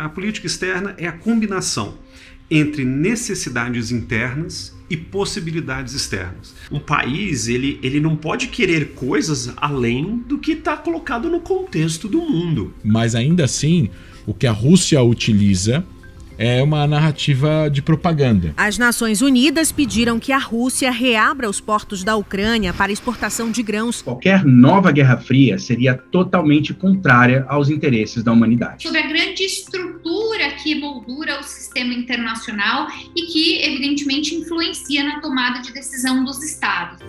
A política externa é a combinação entre necessidades internas e possibilidades externas. Um país ele, ele não pode querer coisas além do que está colocado no contexto do mundo. Mas ainda assim, o que a Rússia utiliza é uma narrativa de propaganda. As Nações Unidas pediram que a Rússia reabra os portos da Ucrânia para exportação de grãos. Qualquer nova Guerra Fria seria totalmente contrária aos interesses da humanidade. Sobre a grande estrutura que moldura o sistema internacional e que, evidentemente, influencia na tomada de decisão dos Estados.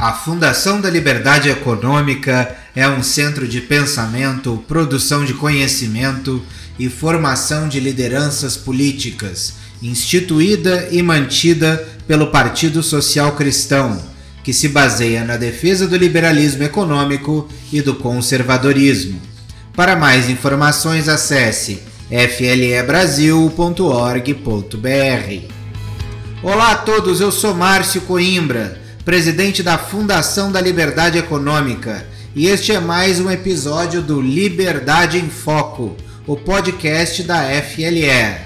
A Fundação da Liberdade Econômica é um centro de pensamento, produção de conhecimento e formação de lideranças políticas, instituída e mantida pelo Partido Social Cristão, que se baseia na defesa do liberalismo econômico e do conservadorismo. Para mais informações, acesse flebrasil.org.br. Olá a todos, eu sou Márcio Coimbra presidente da Fundação da Liberdade Econômica, e este é mais um episódio do Liberdade em Foco, o podcast da FLE.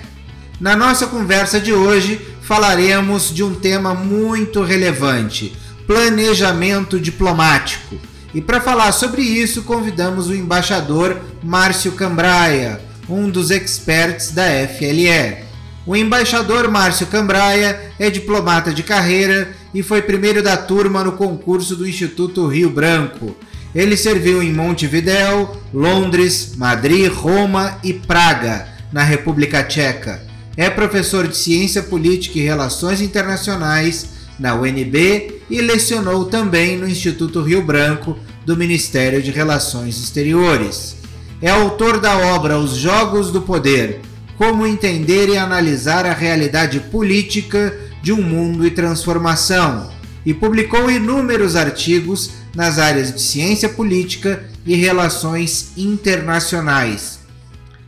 Na nossa conversa de hoje, falaremos de um tema muito relevante: planejamento diplomático. E para falar sobre isso, convidamos o embaixador Márcio Cambraia, um dos experts da FLE. O embaixador Márcio Cambraia é diplomata de carreira e foi primeiro da turma no concurso do Instituto Rio Branco. Ele serviu em Montevidéu, Londres, Madrid, Roma e Praga, na República Tcheca. É professor de Ciência Política e Relações Internacionais na UNB e lecionou também no Instituto Rio Branco do Ministério de Relações Exteriores. É autor da obra Os Jogos do Poder como entender e analisar a realidade política de um mundo em transformação, e publicou inúmeros artigos nas áreas de ciência política e relações internacionais.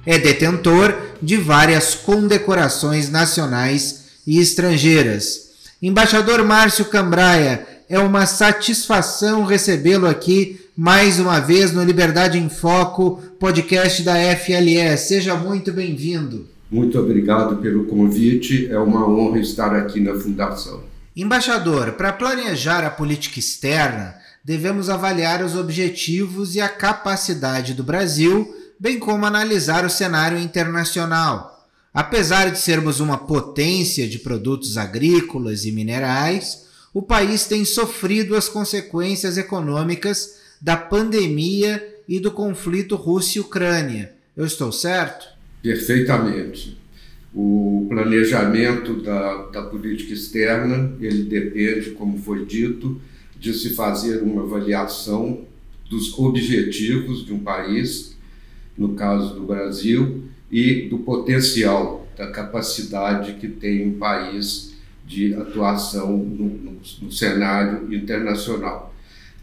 É detentor de várias condecorações nacionais e estrangeiras. Embaixador Márcio Cambraia, é uma satisfação recebê-lo aqui mais uma vez no Liberdade em Foco, podcast da FLE. Seja muito bem-vindo. Muito obrigado pelo convite, é uma honra estar aqui na Fundação. Embaixador, para planejar a política externa, devemos avaliar os objetivos e a capacidade do Brasil, bem como analisar o cenário internacional. Apesar de sermos uma potência de produtos agrícolas e minerais, o país tem sofrido as consequências econômicas da pandemia e do conflito Rússia-Ucrânia. Eu estou certo? Perfeitamente. O planejamento da, da política externa, ele depende, como foi dito, de se fazer uma avaliação dos objetivos de um país, no caso do Brasil, e do potencial, da capacidade que tem um país de atuação no, no, no cenário internacional.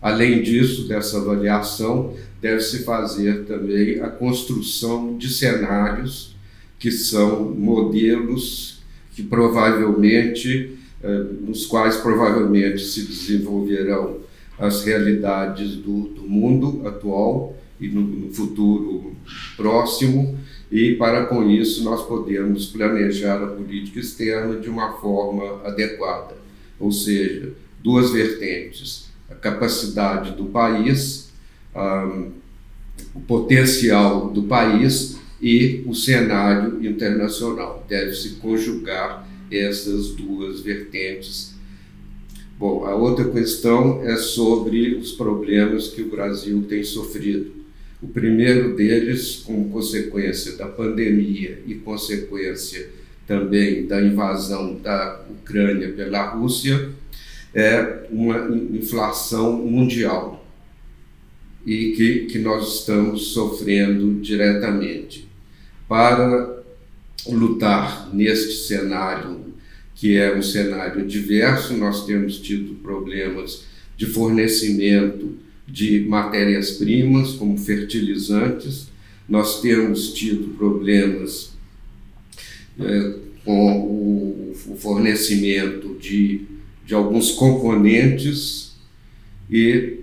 Além disso, dessa avaliação, deve-se fazer também a construção de cenários que são modelos que provavelmente, eh, nos quais provavelmente se desenvolverão as realidades do, do mundo atual e no, no futuro próximo, e para com isso nós podemos planejar a política externa de uma forma adequada, ou seja, duas vertentes a capacidade do país, um, o potencial do país e o cenário internacional. Deve-se conjugar essas duas vertentes. Bom, a outra questão é sobre os problemas que o Brasil tem sofrido. O primeiro deles, como consequência da pandemia e consequência também da invasão da Ucrânia pela Rússia, é uma inflação mundial e que, que nós estamos sofrendo diretamente. Para lutar neste cenário, que é um cenário diverso, nós temos tido problemas de fornecimento de matérias-primas, como fertilizantes, nós temos tido problemas é, com o, o fornecimento de de alguns componentes e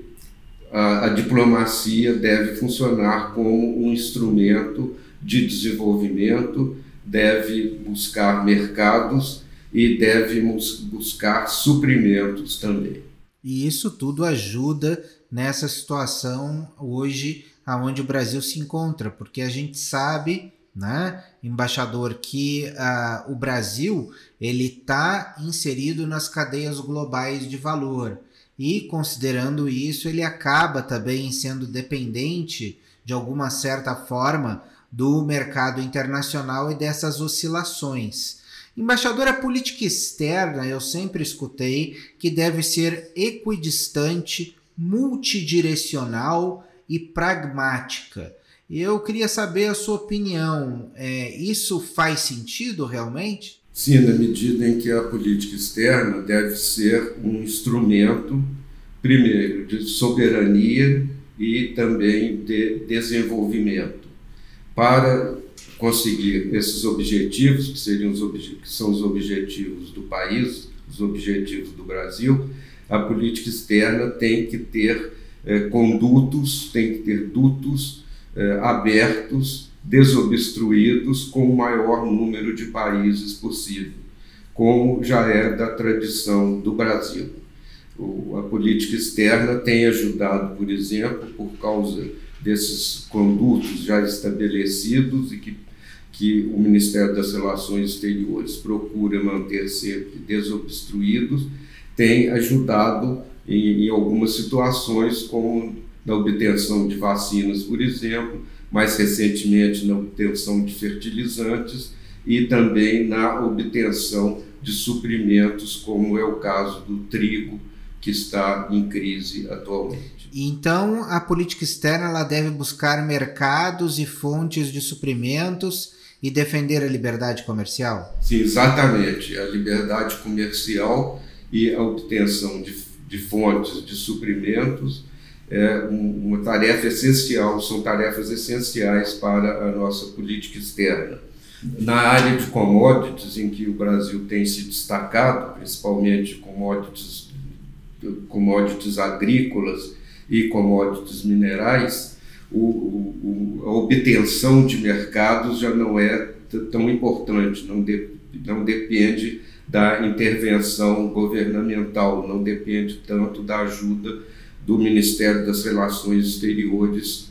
a, a diplomacia deve funcionar como um instrumento de desenvolvimento, deve buscar mercados e deve buscar suprimentos também. E isso tudo ajuda nessa situação hoje aonde o Brasil se encontra, porque a gente sabe, né, embaixador, que uh, o Brasil ele está inserido nas cadeias globais de valor e considerando isso ele acaba também sendo dependente de alguma certa forma do mercado internacional e dessas oscilações. Embaixador, a política externa eu sempre escutei que deve ser equidistante, multidirecional e pragmática. Eu queria saber a sua opinião. É, isso faz sentido realmente? Sim, na medida em que a política externa deve ser um instrumento, primeiro, de soberania e também de desenvolvimento. Para conseguir esses objetivos, que, seriam os obje que são os objetivos do país, os objetivos do Brasil, a política externa tem que ter é, condutos, tem que ter dutos é, abertos, desobstruídos, com o maior número de países possível, como já é da tradição do Brasil. O, a política externa tem ajudado, por exemplo, por causa desses condutos já estabelecidos e que, que o Ministério das Relações Exteriores procura manter sempre desobstruídos, tem ajudado em, em algumas situações, como na obtenção de vacinas, por exemplo, mais recentemente na obtenção de fertilizantes e também na obtenção de suprimentos, como é o caso do trigo, que está em crise atualmente. Então, a política externa ela deve buscar mercados e fontes de suprimentos e defender a liberdade comercial? Sim, exatamente. A liberdade comercial e a obtenção de de fontes de suprimentos é uma tarefa essencial, são tarefas essenciais para a nossa política externa. Na área de commodities, em que o Brasil tem se destacado, principalmente commodities, commodities agrícolas e commodities minerais, o, o, a obtenção de mercados já não é tão importante, não, de, não depende da intervenção governamental, não depende tanto da ajuda do Ministério das Relações Exteriores,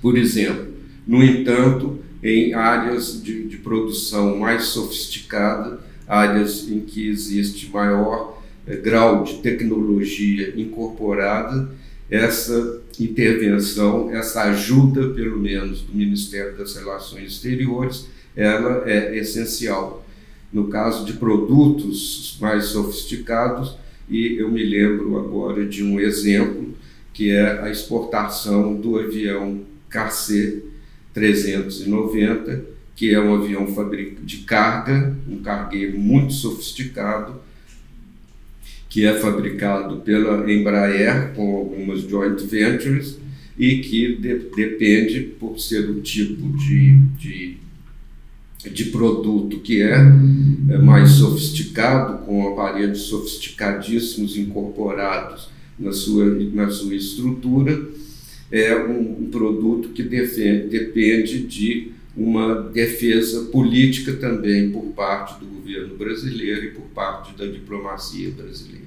por exemplo. No entanto, em áreas de, de produção mais sofisticada, áreas em que existe maior eh, grau de tecnologia incorporada, essa intervenção, essa ajuda, pelo menos, do Ministério das Relações Exteriores, ela é essencial no caso de produtos mais sofisticados, e eu me lembro agora de um exemplo, que é a exportação do avião KC-390, que é um avião de carga, um cargueiro muito sofisticado, que é fabricado pela Embraer com algumas joint ventures e que de, depende, por ser o tipo de, de de produto que é, é mais sofisticado, com aparelhos sofisticadíssimos incorporados na sua, na sua estrutura, é um, um produto que defende, depende de uma defesa política também por parte do governo brasileiro e por parte da diplomacia brasileira.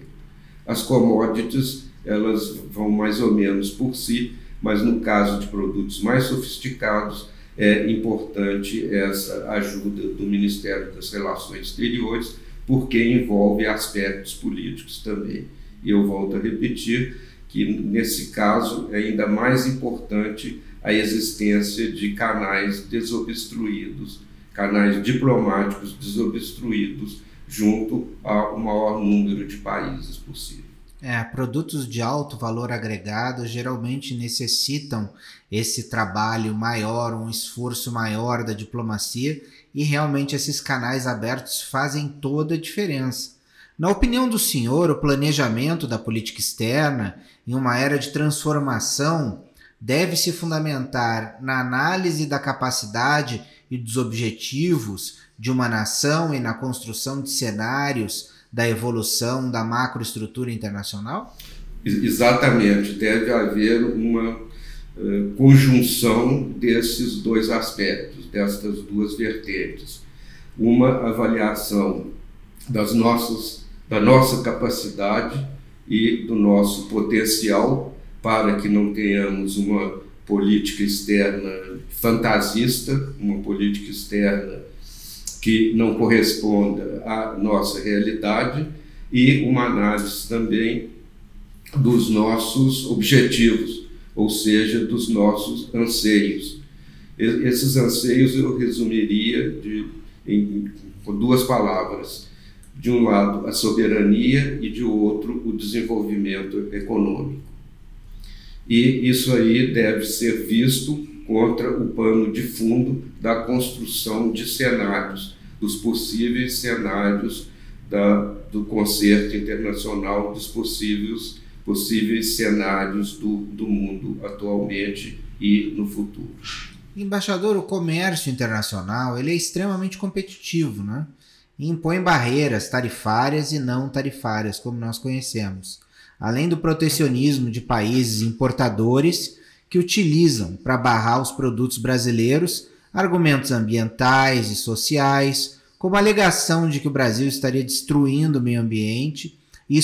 As commodities, elas vão mais ou menos por si, mas no caso de produtos mais sofisticados, é importante essa ajuda do Ministério das Relações Exteriores, porque envolve aspectos políticos também. E eu volto a repetir que, nesse caso, é ainda mais importante a existência de canais desobstruídos, canais diplomáticos desobstruídos, junto ao maior número de países possível. É, produtos de alto valor agregado geralmente necessitam esse trabalho maior, um esforço maior da diplomacia e realmente esses canais abertos fazem toda a diferença. Na opinião do senhor, o planejamento da política externa em uma era de transformação deve se fundamentar na análise da capacidade e dos objetivos de uma nação e na construção de cenários da evolução da macroestrutura internacional? Exatamente, deve haver uma uh, conjunção desses dois aspectos, destas duas vertentes. Uma avaliação das nossas, da nossa capacidade e do nosso potencial para que não tenhamos uma política externa fantasista, uma política externa que não corresponda à nossa realidade e uma análise também dos nossos objetivos, ou seja, dos nossos anseios. Esses anseios eu resumiria de, em, com duas palavras: de um lado a soberania e de outro o desenvolvimento econômico. E isso aí deve ser visto contra o pano de fundo da construção de cenários, dos possíveis cenários da, do concerto internacional, dos possíveis, possíveis cenários do, do mundo atualmente e no futuro. Embaixador, o comércio internacional ele é extremamente competitivo, né? E impõe barreiras tarifárias e não tarifárias, como nós conhecemos, além do protecionismo de países importadores que utilizam para barrar os produtos brasileiros argumentos ambientais e sociais, como a alegação de que o Brasil estaria destruindo o meio ambiente e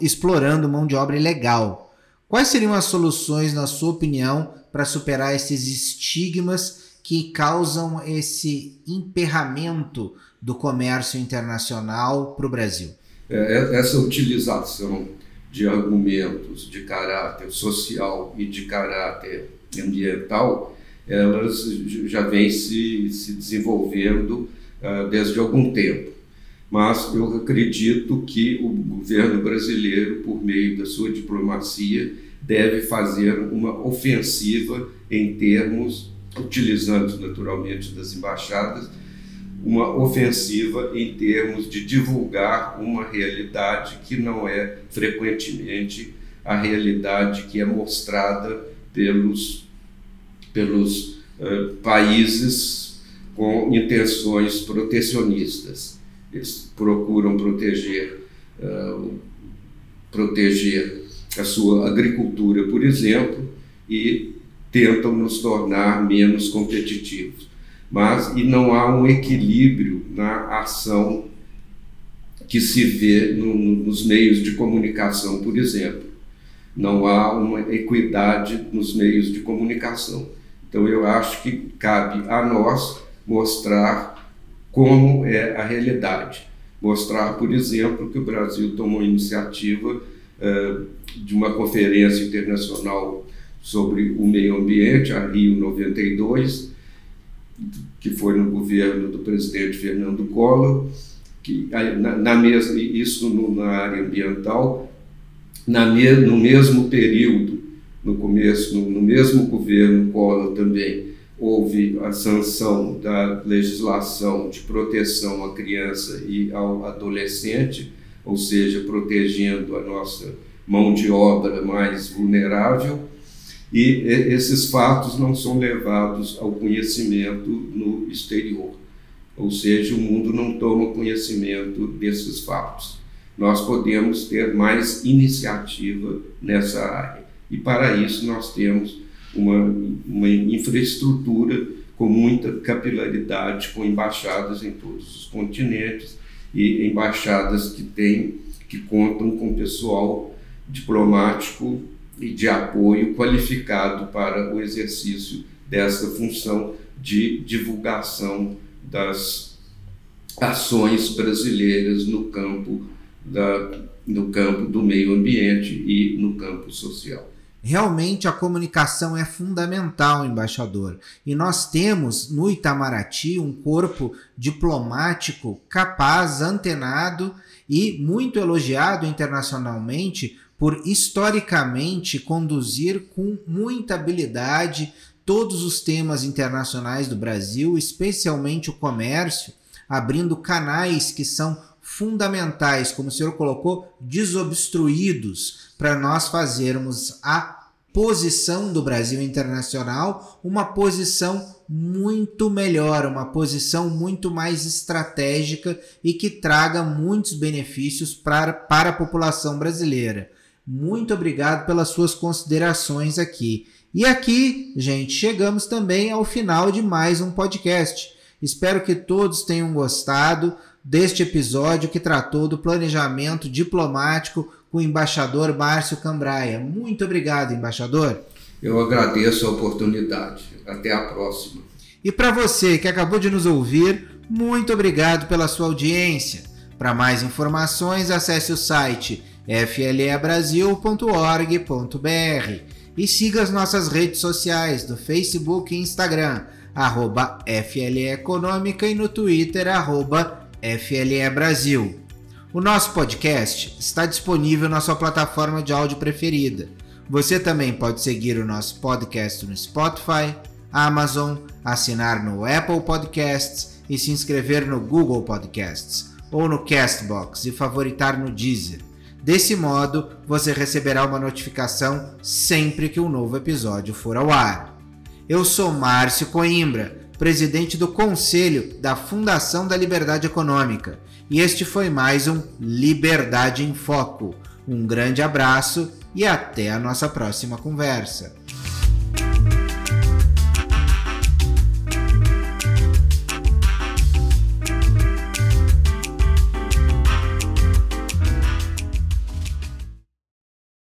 explorando mão de obra ilegal. Quais seriam as soluções, na sua opinião, para superar esses estigmas que causam esse emperramento do comércio internacional para o Brasil? É, é, essa utilização de argumentos de caráter social e de caráter ambiental, elas já vêm se, se desenvolvendo uh, desde algum tempo. Mas eu acredito que o governo brasileiro, por meio da sua diplomacia, deve fazer uma ofensiva em termos, utilizando naturalmente das embaixadas, uma ofensiva em termos de divulgar uma realidade que não é frequentemente a realidade que é mostrada pelos, pelos uh, países com intenções protecionistas. Eles procuram proteger, uh, proteger a sua agricultura, por exemplo, e tentam nos tornar menos competitivos mas e não há um equilíbrio na ação que se vê no, nos meios de comunicação, por exemplo. Não há uma equidade nos meios de comunicação. Então eu acho que cabe a nós mostrar como é a realidade. Mostrar, por exemplo, que o Brasil tomou iniciativa uh, de uma conferência internacional sobre o meio ambiente, a Rio 92, que foi no governo do presidente Fernando Collor, que na, na mesma, isso no, na área ambiental, na me, no mesmo período, no começo, no, no mesmo governo Collor também, houve a sanção da legislação de proteção à criança e ao adolescente, ou seja, protegendo a nossa mão de obra mais vulnerável, e esses fatos não são levados ao conhecimento no exterior. Ou seja, o mundo não toma conhecimento desses fatos. Nós podemos ter mais iniciativa nessa área. E para isso nós temos uma, uma infraestrutura com muita capilaridade, com embaixadas em todos os continentes e embaixadas que têm, que contam com pessoal diplomático e de apoio qualificado para o exercício dessa função de divulgação das ações brasileiras no campo, da, no campo do meio ambiente e no campo social. Realmente a comunicação é fundamental, embaixador. E nós temos no Itamaraty um corpo diplomático capaz, antenado e muito elogiado internacionalmente por historicamente conduzir com muita habilidade todos os temas internacionais do Brasil, especialmente o comércio, abrindo canais que são fundamentais, como o senhor colocou, desobstruídos para nós fazermos a posição do Brasil internacional uma posição muito melhor, uma posição muito mais estratégica e que traga muitos benefícios para, para a população brasileira. Muito obrigado pelas suas considerações aqui. E aqui, gente, chegamos também ao final de mais um podcast. Espero que todos tenham gostado deste episódio que tratou do planejamento diplomático com o embaixador Márcio Cambraia. Muito obrigado, embaixador. Eu agradeço a oportunidade. Até a próxima. E para você que acabou de nos ouvir, muito obrigado pela sua audiência. Para mais informações, acesse o site flebrasil.org.br e siga as nossas redes sociais do Facebook e Instagram, arroba FLE Econômica e no Twitter, arroba FLE Brasil. O nosso podcast está disponível na sua plataforma de áudio preferida. Você também pode seguir o nosso podcast no Spotify, Amazon, assinar no Apple Podcasts e se inscrever no Google Podcasts ou no Castbox e favoritar no Deezer. Desse modo, você receberá uma notificação sempre que um novo episódio for ao ar. Eu sou Márcio Coimbra, presidente do Conselho da Fundação da Liberdade Econômica, e este foi mais um Liberdade em Foco. Um grande abraço e até a nossa próxima conversa.